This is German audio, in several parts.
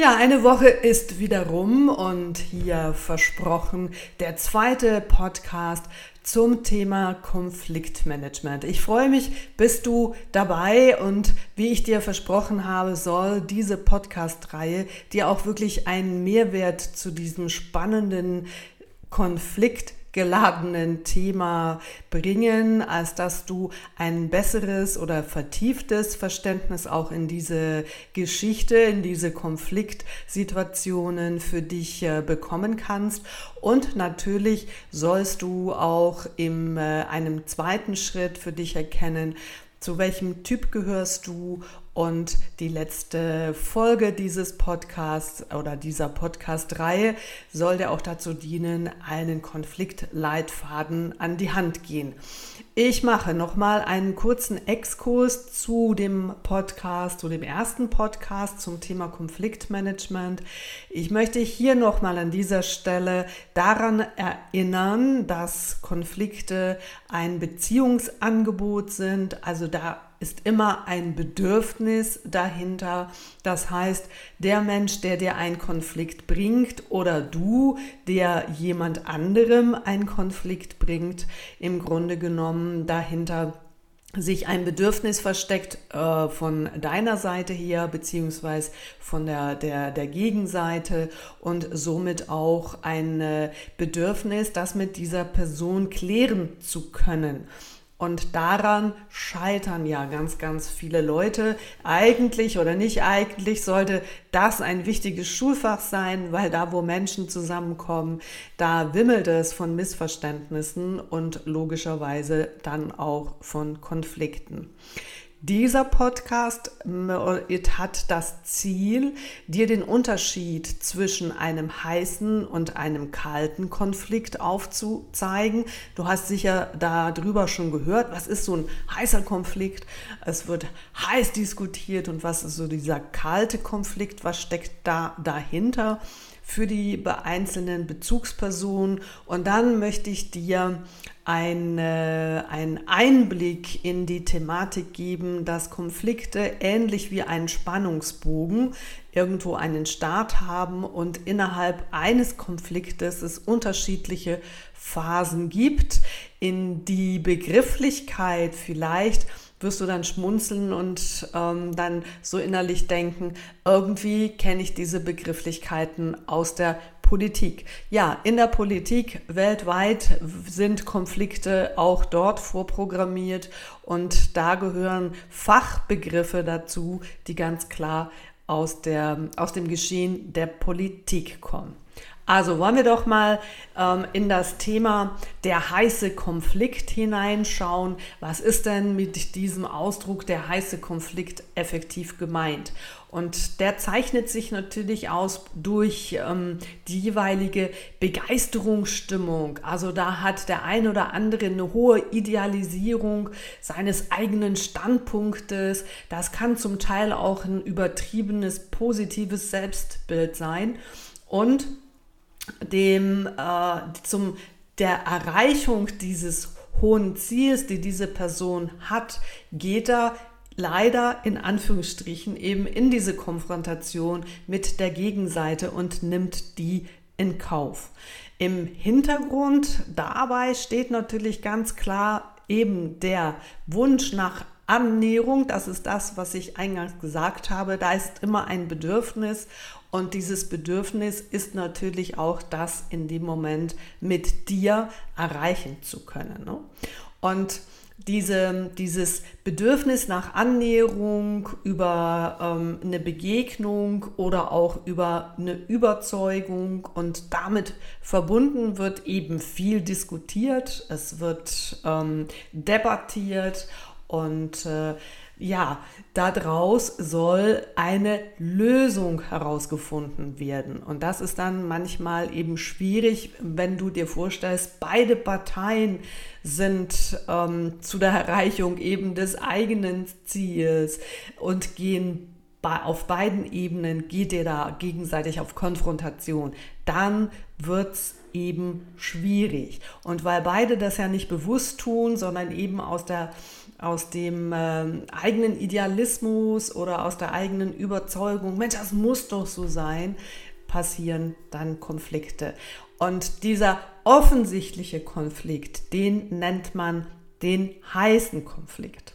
Ja, eine Woche ist wieder rum und hier versprochen der zweite Podcast zum Thema Konfliktmanagement. Ich freue mich, bist du dabei und wie ich dir versprochen habe, soll diese Podcast-Reihe dir auch wirklich einen Mehrwert zu diesem spannenden Konflikt geladenen Thema bringen, als dass du ein besseres oder vertieftes Verständnis auch in diese Geschichte, in diese Konfliktsituationen für dich äh, bekommen kannst. Und natürlich sollst du auch in äh, einem zweiten Schritt für dich erkennen, zu welchem Typ gehörst du und die letzte Folge dieses Podcasts oder dieser Podcast-Reihe soll dir auch dazu dienen, einen Konfliktleitfaden an die Hand gehen. Ich mache nochmal einen kurzen Exkurs zu dem Podcast, zu dem ersten Podcast zum Thema Konfliktmanagement. Ich möchte hier nochmal an dieser Stelle daran erinnern, dass Konflikte ein Beziehungsangebot sind. Also da ist immer ein Bedürfnis dahinter. Das heißt, der Mensch, der dir einen Konflikt bringt oder du, der jemand anderem einen Konflikt bringt, im Grunde genommen dahinter sich ein Bedürfnis versteckt äh, von deiner Seite her, beziehungsweise von der, der, der Gegenseite und somit auch ein Bedürfnis, das mit dieser Person klären zu können. Und daran scheitern ja ganz, ganz viele Leute. Eigentlich oder nicht eigentlich sollte das ein wichtiges Schulfach sein, weil da, wo Menschen zusammenkommen, da wimmelt es von Missverständnissen und logischerweise dann auch von Konflikten. Dieser Podcast äh, hat das Ziel, dir den Unterschied zwischen einem heißen und einem kalten Konflikt aufzuzeigen. Du hast sicher darüber schon gehört, was ist so ein heißer Konflikt? Es wird heiß diskutiert und was ist so dieser kalte Konflikt? Was steckt da dahinter? Für die einzelnen Bezugspersonen. Und dann möchte ich dir eine, einen Einblick in die Thematik geben, dass Konflikte ähnlich wie ein Spannungsbogen irgendwo einen Start haben und innerhalb eines Konfliktes es unterschiedliche Phasen gibt, in die Begrifflichkeit vielleicht wirst du dann schmunzeln und ähm, dann so innerlich denken, irgendwie kenne ich diese Begrifflichkeiten aus der Politik. Ja, in der Politik weltweit sind Konflikte auch dort vorprogrammiert und da gehören Fachbegriffe dazu, die ganz klar aus, der, aus dem Geschehen der Politik kommen. Also wollen wir doch mal ähm, in das Thema der heiße Konflikt hineinschauen. Was ist denn mit diesem Ausdruck der heiße Konflikt effektiv gemeint? Und der zeichnet sich natürlich aus durch ähm, die jeweilige Begeisterungsstimmung. Also da hat der ein oder andere eine hohe Idealisierung seines eigenen Standpunktes. Das kann zum Teil auch ein übertriebenes positives Selbstbild sein. Und dem, äh, zum, der Erreichung dieses hohen Ziels, die diese Person hat, geht er leider in Anführungsstrichen eben in diese Konfrontation mit der Gegenseite und nimmt die in Kauf. Im Hintergrund dabei steht natürlich ganz klar eben der Wunsch nach Annäherung, das ist das, was ich eingangs gesagt habe, da ist immer ein Bedürfnis und dieses Bedürfnis ist natürlich auch das in dem Moment mit dir erreichen zu können. Ne? Und diese, dieses Bedürfnis nach Annäherung über ähm, eine Begegnung oder auch über eine Überzeugung und damit verbunden wird eben viel diskutiert, es wird ähm, debattiert und äh, ja, daraus soll eine Lösung herausgefunden werden. Und das ist dann manchmal eben schwierig, wenn du dir vorstellst, beide Parteien sind ähm, zu der Erreichung eben des eigenen Ziels und gehen auf beiden Ebenen geht ihr da gegenseitig auf Konfrontation, dann wird es eben schwierig. Und weil beide das ja nicht bewusst tun, sondern eben aus, der, aus dem äh, eigenen Idealismus oder aus der eigenen Überzeugung, Mensch, das muss doch so sein, passieren dann Konflikte. Und dieser offensichtliche Konflikt, den nennt man den heißen Konflikt.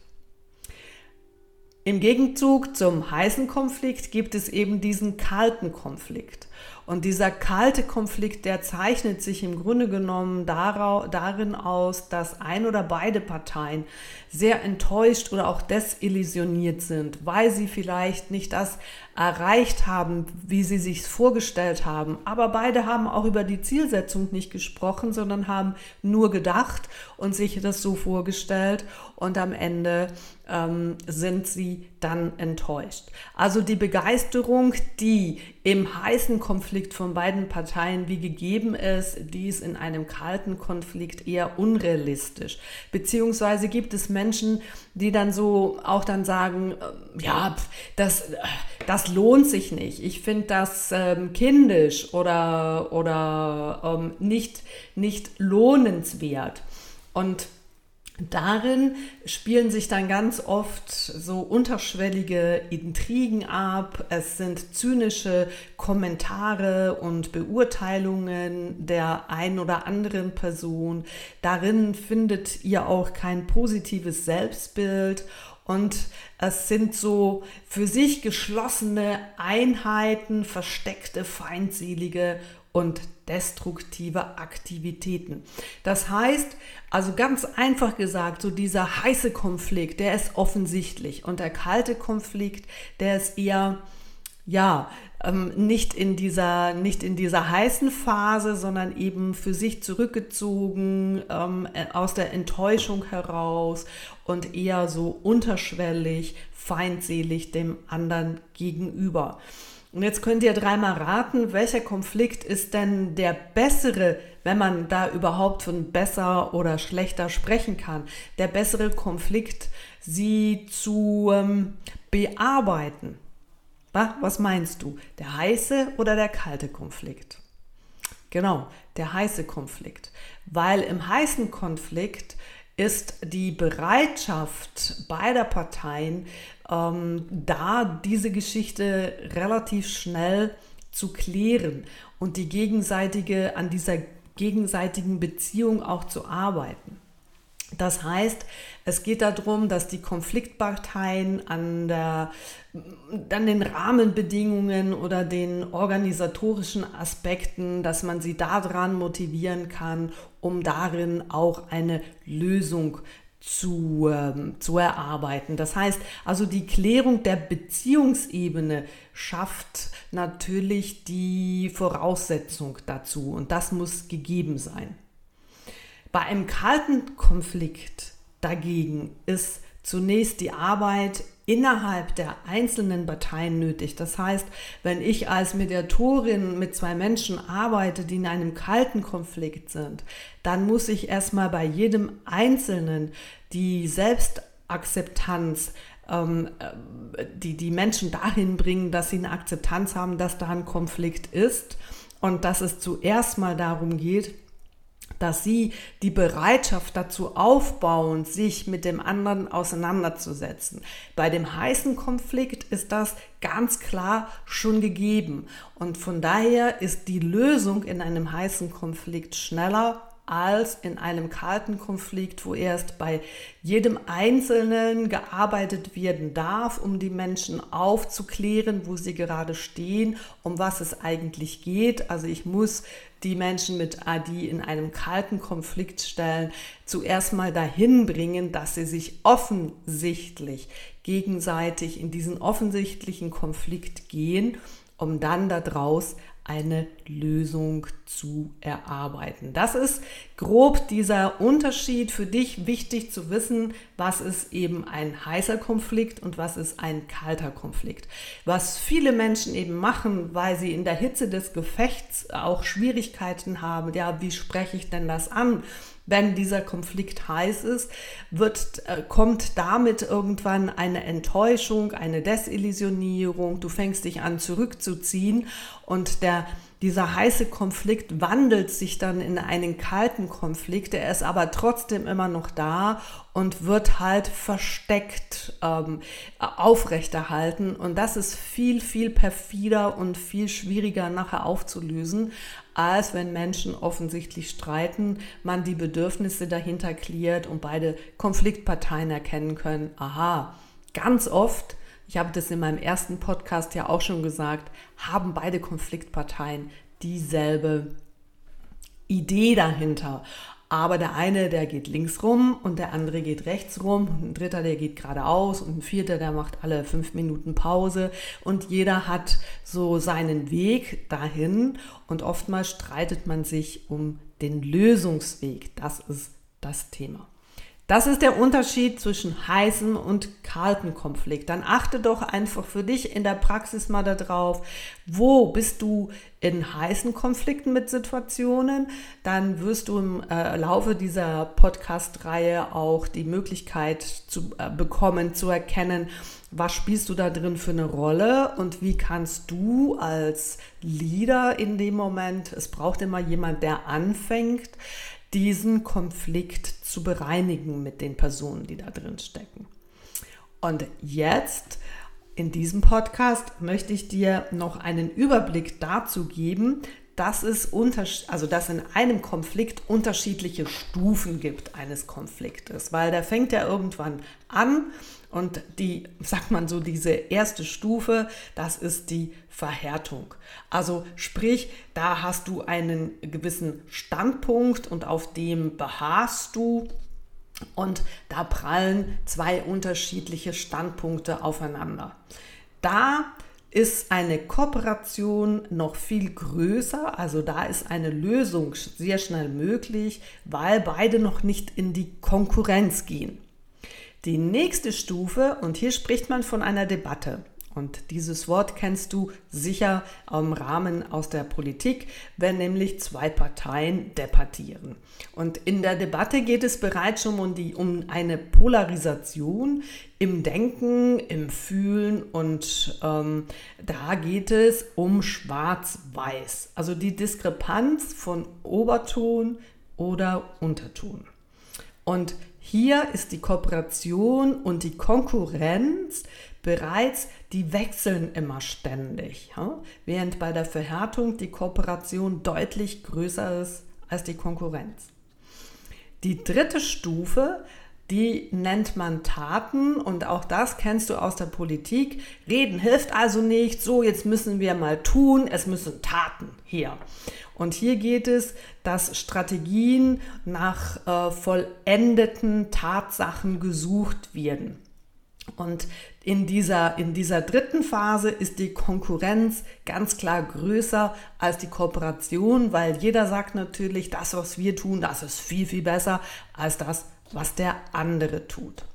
Im Gegenzug zum heißen Konflikt gibt es eben diesen kalten Konflikt. Und dieser kalte Konflikt, der zeichnet sich im Grunde genommen darin aus, dass ein oder beide Parteien sehr enttäuscht oder auch desillusioniert sind, weil sie vielleicht nicht das erreicht haben, wie sie sich vorgestellt haben. Aber beide haben auch über die Zielsetzung nicht gesprochen, sondern haben nur gedacht und sich das so vorgestellt und am Ende ähm, sind sie dann enttäuscht. Also die Begeisterung, die im heißen Konflikt von beiden Parteien wie gegeben ist, die ist in einem kalten Konflikt eher unrealistisch. Beziehungsweise gibt es Menschen, die dann so auch dann sagen, äh, ja, das, das lohnt sich nicht. Ich finde das ähm, kindisch oder, oder ähm, nicht, nicht lohnenswert. Und Darin spielen sich dann ganz oft so unterschwellige Intrigen ab. Es sind zynische Kommentare und Beurteilungen der ein oder anderen Person. Darin findet ihr auch kein positives Selbstbild und es sind so für sich geschlossene Einheiten, versteckte, feindselige und destruktive Aktivitäten. Das heißt, also ganz einfach gesagt, so dieser heiße Konflikt, der ist offensichtlich und der kalte Konflikt, der ist eher ja, ähm, nicht, in dieser, nicht in dieser heißen Phase, sondern eben für sich zurückgezogen, ähm, äh, aus der Enttäuschung heraus und eher so unterschwellig, feindselig dem anderen gegenüber. Und jetzt könnt ihr dreimal raten, welcher Konflikt ist denn der bessere, wenn man da überhaupt von besser oder schlechter sprechen kann, der bessere Konflikt, sie zu ähm, bearbeiten. Was meinst du? Der heiße oder der kalte Konflikt? Genau, der heiße Konflikt. Weil im heißen Konflikt ist die Bereitschaft beider Parteien, ähm, da diese Geschichte relativ schnell zu klären und die gegenseitige, an dieser gegenseitigen Beziehung auch zu arbeiten. Das heißt, es geht darum, dass die Konfliktparteien an, der, an den Rahmenbedingungen oder den organisatorischen Aspekten, dass man sie daran motivieren kann, um darin auch eine Lösung zu, ähm, zu erarbeiten. Das heißt, also die Klärung der Beziehungsebene schafft natürlich die Voraussetzung dazu und das muss gegeben sein. Bei einem kalten Konflikt dagegen ist zunächst die Arbeit innerhalb der einzelnen Parteien nötig. Das heißt, wenn ich als Mediatorin mit zwei Menschen arbeite, die in einem kalten Konflikt sind, dann muss ich erstmal bei jedem Einzelnen die Selbstakzeptanz ähm, äh, die, die Menschen dahin bringen, dass sie eine Akzeptanz haben, dass da ein Konflikt ist und dass es zuerst mal darum geht, dass sie die Bereitschaft dazu aufbauen, sich mit dem anderen auseinanderzusetzen. Bei dem heißen Konflikt ist das ganz klar schon gegeben. Und von daher ist die Lösung in einem heißen Konflikt schneller als in einem kalten Konflikt, wo erst bei jedem Einzelnen gearbeitet werden darf, um die Menschen aufzuklären, wo sie gerade stehen, um was es eigentlich geht. Also ich muss die Menschen mit die in einem kalten Konflikt stellen, zuerst mal dahin bringen, dass sie sich offensichtlich gegenseitig in diesen offensichtlichen Konflikt gehen, um dann daraus eine Lösung zu erarbeiten. Das ist grob dieser Unterschied für dich wichtig zu wissen, was ist eben ein heißer Konflikt und was ist ein kalter Konflikt. Was viele Menschen eben machen, weil sie in der Hitze des Gefechts auch Schwierigkeiten haben, ja, wie spreche ich denn das an? Wenn dieser Konflikt heiß ist, wird, äh, kommt damit irgendwann eine Enttäuschung, eine Desillusionierung. Du fängst dich an zurückzuziehen und der dieser heiße Konflikt wandelt sich dann in einen kalten Konflikt. Er ist aber trotzdem immer noch da und wird halt versteckt ähm, aufrechterhalten. Und das ist viel, viel perfider und viel schwieriger nachher aufzulösen, als wenn Menschen offensichtlich streiten, man die Bedürfnisse dahinter klärt und beide Konfliktparteien erkennen können. Aha, ganz oft ich habe das in meinem ersten Podcast ja auch schon gesagt, haben beide Konfliktparteien dieselbe Idee dahinter. Aber der eine, der geht links rum und der andere geht rechts rum und ein dritter, der geht geradeaus und ein vierter, der macht alle fünf Minuten Pause und jeder hat so seinen Weg dahin und oftmals streitet man sich um den Lösungsweg. Das ist das Thema. Das ist der Unterschied zwischen heißem und kaltem Konflikt. Dann achte doch einfach für dich in der Praxis mal darauf, wo bist du in heißen Konflikten mit Situationen. Dann wirst du im äh, Laufe dieser Podcast-Reihe auch die Möglichkeit zu äh, bekommen, zu erkennen, was spielst du da drin für eine Rolle und wie kannst du als Leader in dem Moment, es braucht immer jemand, der anfängt, diesen Konflikt zu bereinigen mit den Personen, die da drin stecken. Und jetzt in diesem Podcast möchte ich dir noch einen Überblick dazu geben, dass es unter, also dass in einem Konflikt unterschiedliche Stufen gibt eines Konfliktes, weil der fängt ja irgendwann an und die, sagt man so, diese erste Stufe, das ist die Verhärtung. Also sprich, da hast du einen gewissen Standpunkt und auf dem beharrst du und da prallen zwei unterschiedliche Standpunkte aufeinander. Da ist eine Kooperation noch viel größer, also da ist eine Lösung sehr schnell möglich, weil beide noch nicht in die Konkurrenz gehen. Die nächste Stufe, und hier spricht man von einer Debatte, und dieses Wort kennst du sicher im Rahmen aus der Politik, wenn nämlich zwei Parteien debattieren. Und in der Debatte geht es bereits schon um, die, um eine Polarisation im Denken, im Fühlen und ähm, da geht es um Schwarz-Weiß, also die Diskrepanz von Oberton oder Unterton. Und hier ist die Kooperation und die Konkurrenz bereits, die wechseln immer ständig, ja? während bei der Verhärtung die Kooperation deutlich größer ist als die Konkurrenz. Die dritte Stufe, die nennt man Taten und auch das kennst du aus der Politik. Reden hilft also nicht, so jetzt müssen wir mal tun, es müssen Taten her. Und hier geht es, dass Strategien nach äh, vollendeten Tatsachen gesucht werden. Und in dieser, in dieser dritten Phase ist die Konkurrenz ganz klar größer als die Kooperation, weil jeder sagt natürlich, das, was wir tun, das ist viel, viel besser als das, was der andere tut.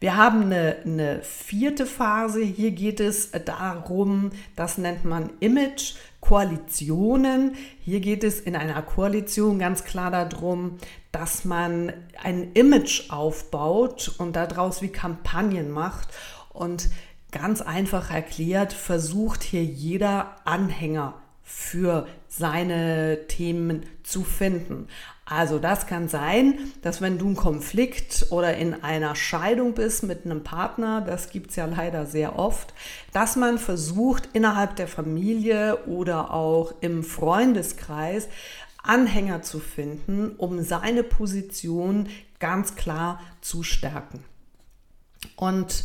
Wir haben eine, eine vierte Phase. Hier geht es darum, das nennt man Image, Koalitionen. Hier geht es in einer Koalition ganz klar darum, dass man ein Image aufbaut und daraus wie Kampagnen macht und ganz einfach erklärt, versucht hier jeder Anhänger für seine Themen zu finden. Also das kann sein, dass wenn du einen Konflikt oder in einer Scheidung bist mit einem Partner, das gibt es ja leider sehr oft, dass man versucht innerhalb der Familie oder auch im Freundeskreis Anhänger zu finden, um seine Position ganz klar zu stärken. Und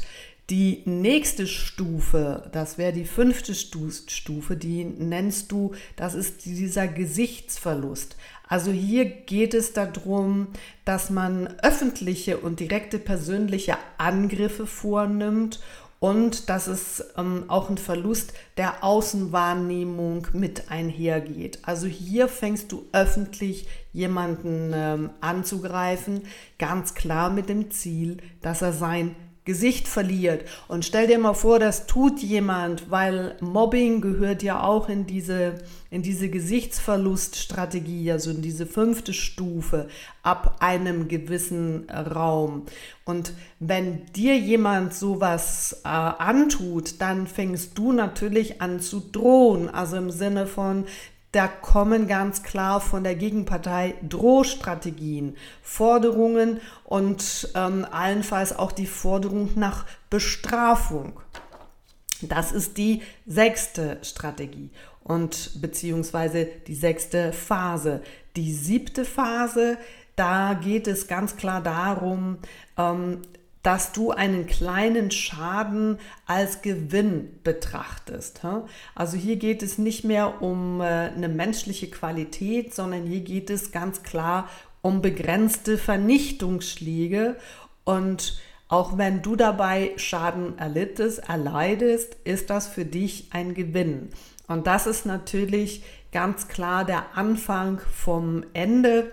die nächste Stufe, das wäre die fünfte Stufe, die nennst du, das ist dieser Gesichtsverlust. Also hier geht es darum, dass man öffentliche und direkte persönliche Angriffe vornimmt und dass es ähm, auch ein Verlust der Außenwahrnehmung mit einhergeht. Also hier fängst du öffentlich jemanden ähm, anzugreifen, ganz klar mit dem Ziel, dass er sein Gesicht verliert. Und stell dir mal vor, das tut jemand, weil Mobbing gehört ja auch in diese, in diese Gesichtsverluststrategie, also in diese fünfte Stufe ab einem gewissen Raum. Und wenn dir jemand sowas äh, antut, dann fängst du natürlich an zu drohen, also im Sinne von, da kommen ganz klar von der Gegenpartei Drohstrategien, Forderungen und ähm, allenfalls auch die Forderung nach Bestrafung. Das ist die sechste Strategie und beziehungsweise die sechste Phase. Die siebte Phase, da geht es ganz klar darum, ähm, dass du einen kleinen Schaden als Gewinn betrachtest. Also hier geht es nicht mehr um äh, eine menschliche Qualität, sondern hier geht es ganz klar um begrenzte Vernichtungsschläge und auch wenn du dabei Schaden erlittest, erleidest, ist das für dich ein Gewinn. Und das ist natürlich ganz klar der Anfang vom Ende.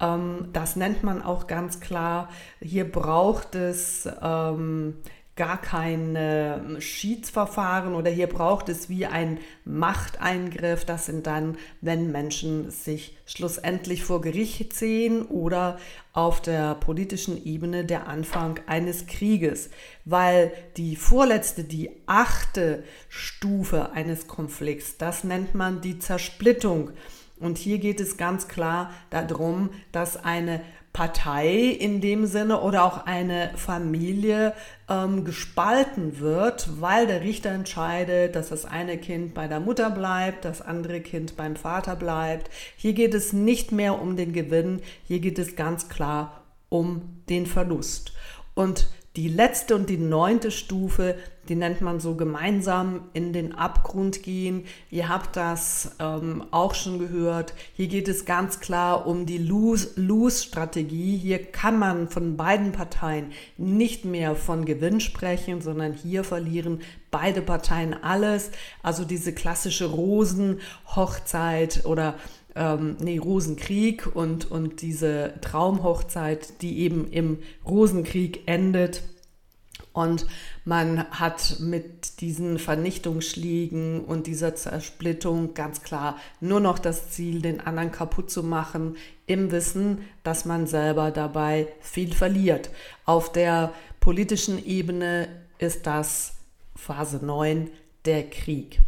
Ähm, das nennt man auch ganz klar. Hier braucht es ähm, gar kein Schiedsverfahren oder hier braucht es wie ein Machteingriff. Das sind dann, wenn Menschen sich schlussendlich vor Gericht sehen oder auf der politischen Ebene der Anfang eines Krieges, weil die vorletzte, die achte Stufe eines Konflikts, das nennt man die Zersplittung. Und hier geht es ganz klar darum, dass eine Partei in dem Sinne oder auch eine Familie ähm, gespalten wird, weil der Richter entscheidet, dass das eine Kind bei der Mutter bleibt, das andere Kind beim Vater bleibt. Hier geht es nicht mehr um den Gewinn, hier geht es ganz klar um den Verlust. Und die letzte und die neunte Stufe, die nennt man so gemeinsam in den Abgrund gehen. Ihr habt das ähm, auch schon gehört. Hier geht es ganz klar um die Lose-Lose-Strategie. Hier kann man von beiden Parteien nicht mehr von Gewinn sprechen, sondern hier verlieren beide Parteien alles. Also diese klassische Rosenhochzeit oder ähm, nee, Rosenkrieg und, und diese Traumhochzeit, die eben im Rosenkrieg endet. Und man hat mit diesen Vernichtungsschlägen und dieser Zersplittung ganz klar nur noch das Ziel, den anderen kaputt zu machen, im Wissen, dass man selber dabei viel verliert. Auf der politischen Ebene ist das Phase 9 der Krieg.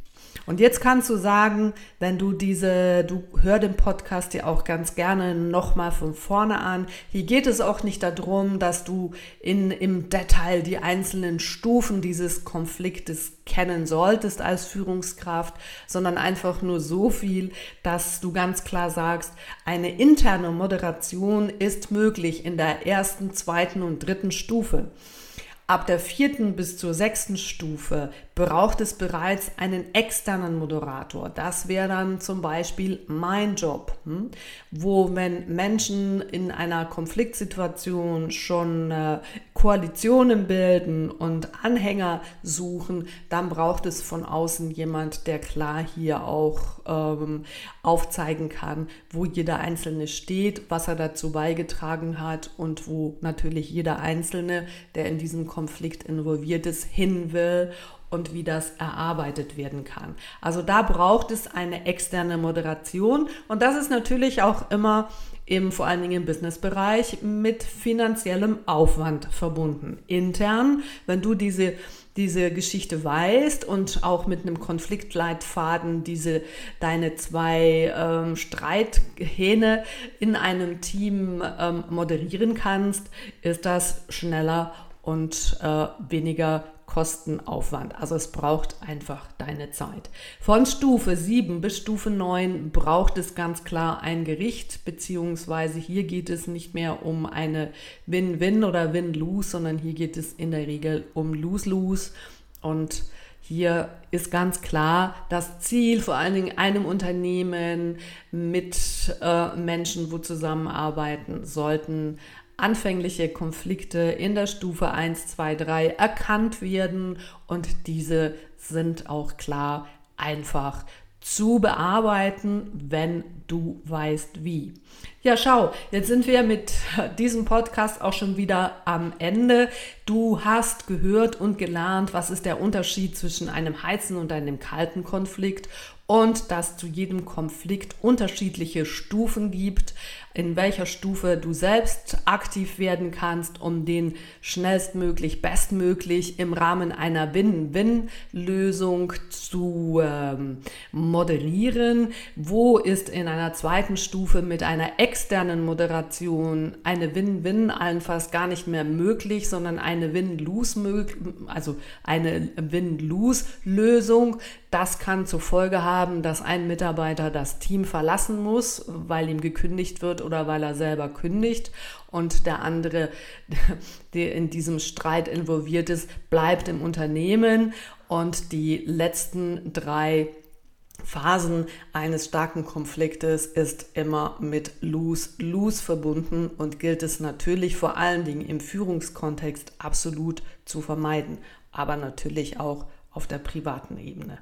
Und jetzt kannst du sagen, wenn du diese, du hör den Podcast dir auch ganz gerne nochmal von vorne an. Hier geht es auch nicht darum, dass du in, im Detail die einzelnen Stufen dieses Konfliktes kennen solltest als Führungskraft, sondern einfach nur so viel, dass du ganz klar sagst, eine interne Moderation ist möglich in der ersten, zweiten und dritten Stufe. Ab der vierten bis zur sechsten Stufe braucht es bereits einen externen Moderator. Das wäre dann zum Beispiel mein Job, hm? wo wenn Menschen in einer Konfliktsituation schon äh, Koalitionen bilden und Anhänger suchen, dann braucht es von außen jemand, der klar hier auch ähm, aufzeigen kann, wo jeder Einzelne steht, was er dazu beigetragen hat und wo natürlich jeder Einzelne, der in diesem Konflikt involviert ist, hin will und wie das erarbeitet werden kann. Also da braucht es eine externe Moderation und das ist natürlich auch immer im vor allen Dingen im Businessbereich mit finanziellem Aufwand verbunden. Intern, wenn du diese diese Geschichte weißt und auch mit einem Konfliktleitfaden diese deine zwei ähm, Streithähne in einem Team ähm, moderieren kannst, ist das schneller und äh, weniger Kostenaufwand. Also es braucht einfach deine Zeit. Von Stufe 7 bis Stufe 9 braucht es ganz klar ein Gericht, beziehungsweise hier geht es nicht mehr um eine Win-Win oder Win-Lose, sondern hier geht es in der Regel um Lose-Lose. Und hier ist ganz klar das Ziel, vor allen Dingen einem Unternehmen mit äh, Menschen, wo zusammenarbeiten sollten, anfängliche Konflikte in der Stufe 1, 2, 3 erkannt werden und diese sind auch klar einfach zu bearbeiten, wenn du weißt wie. Ja, schau, jetzt sind wir mit diesem Podcast auch schon wieder am Ende. Du hast gehört und gelernt, was ist der Unterschied zwischen einem heißen und einem kalten Konflikt und dass zu jedem Konflikt unterschiedliche Stufen gibt, in welcher Stufe du selbst aktiv werden kannst, um den schnellstmöglich, bestmöglich im Rahmen einer Win-Win-Lösung zu ähm, modellieren. Wo ist in einer zweiten Stufe mit einer externen Moderation eine Win-Win allenfalls gar nicht mehr möglich, sondern eine Win-Lose, also eine Win-Lose-Lösung. Das kann zur Folge haben, dass ein Mitarbeiter das Team verlassen muss, weil ihm gekündigt wird oder weil er selber kündigt und der andere, der in diesem Streit involviert ist, bleibt im Unternehmen und die letzten drei Phasen eines starken Konfliktes ist immer mit Lose-Lose verbunden und gilt es natürlich vor allen Dingen im Führungskontext absolut zu vermeiden, aber natürlich auch auf der privaten Ebene.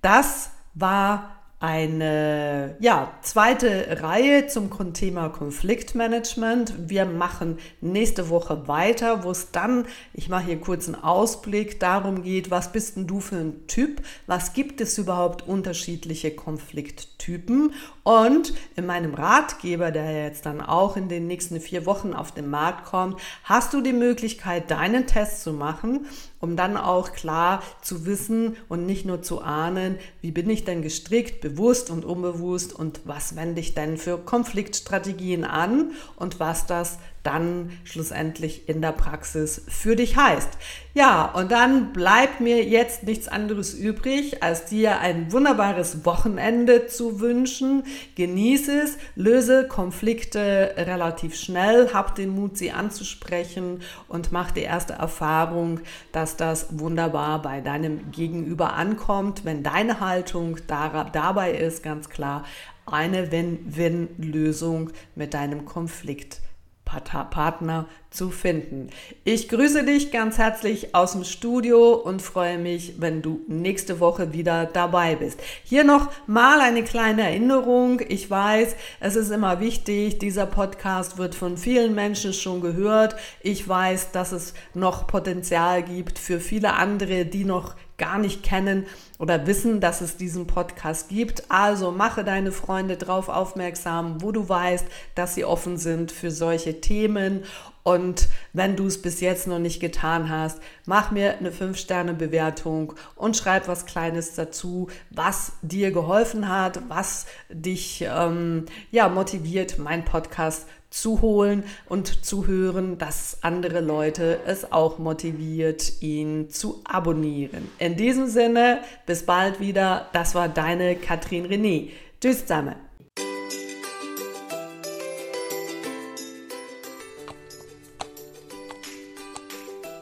Das war eine ja, zweite Reihe zum Thema Konfliktmanagement. Wir machen nächste Woche weiter, wo es dann, ich mache hier kurz einen Ausblick, darum geht, was bist denn du für ein Typ? Was gibt es überhaupt unterschiedliche Konflikttypen? Und in meinem Ratgeber, der jetzt dann auch in den nächsten vier Wochen auf den Markt kommt, hast du die Möglichkeit, deinen Test zu machen um dann auch klar zu wissen und nicht nur zu ahnen, wie bin ich denn gestrickt, bewusst und unbewusst und was wende ich denn für Konfliktstrategien an und was das dann schlussendlich in der Praxis für dich heißt. Ja, und dann bleibt mir jetzt nichts anderes übrig, als dir ein wunderbares Wochenende zu wünschen. Genieße es, löse Konflikte relativ schnell, hab den Mut, sie anzusprechen und mach die erste Erfahrung, dass das wunderbar bei deinem Gegenüber ankommt, wenn deine Haltung dabei ist, ganz klar, eine Win-Win-Lösung mit deinem Konflikt Partner zu finden. Ich grüße dich ganz herzlich aus dem Studio und freue mich, wenn du nächste Woche wieder dabei bist. Hier noch mal eine kleine Erinnerung. Ich weiß, es ist immer wichtig, dieser Podcast wird von vielen Menschen schon gehört. Ich weiß, dass es noch Potenzial gibt für viele andere, die noch gar nicht kennen oder wissen, dass es diesen Podcast gibt. Also mache deine Freunde darauf aufmerksam, wo du weißt, dass sie offen sind für solche Themen. Und wenn du es bis jetzt noch nicht getan hast, mach mir eine 5-Sterne-Bewertung und schreib was Kleines dazu, was dir geholfen hat, was dich ähm, ja, motiviert, meinen Podcast zu holen und zu hören, dass andere Leute es auch motiviert, ihn zu abonnieren. In diesem Sinne, bis bald wieder. Das war deine Katrin René. Tschüss zusammen.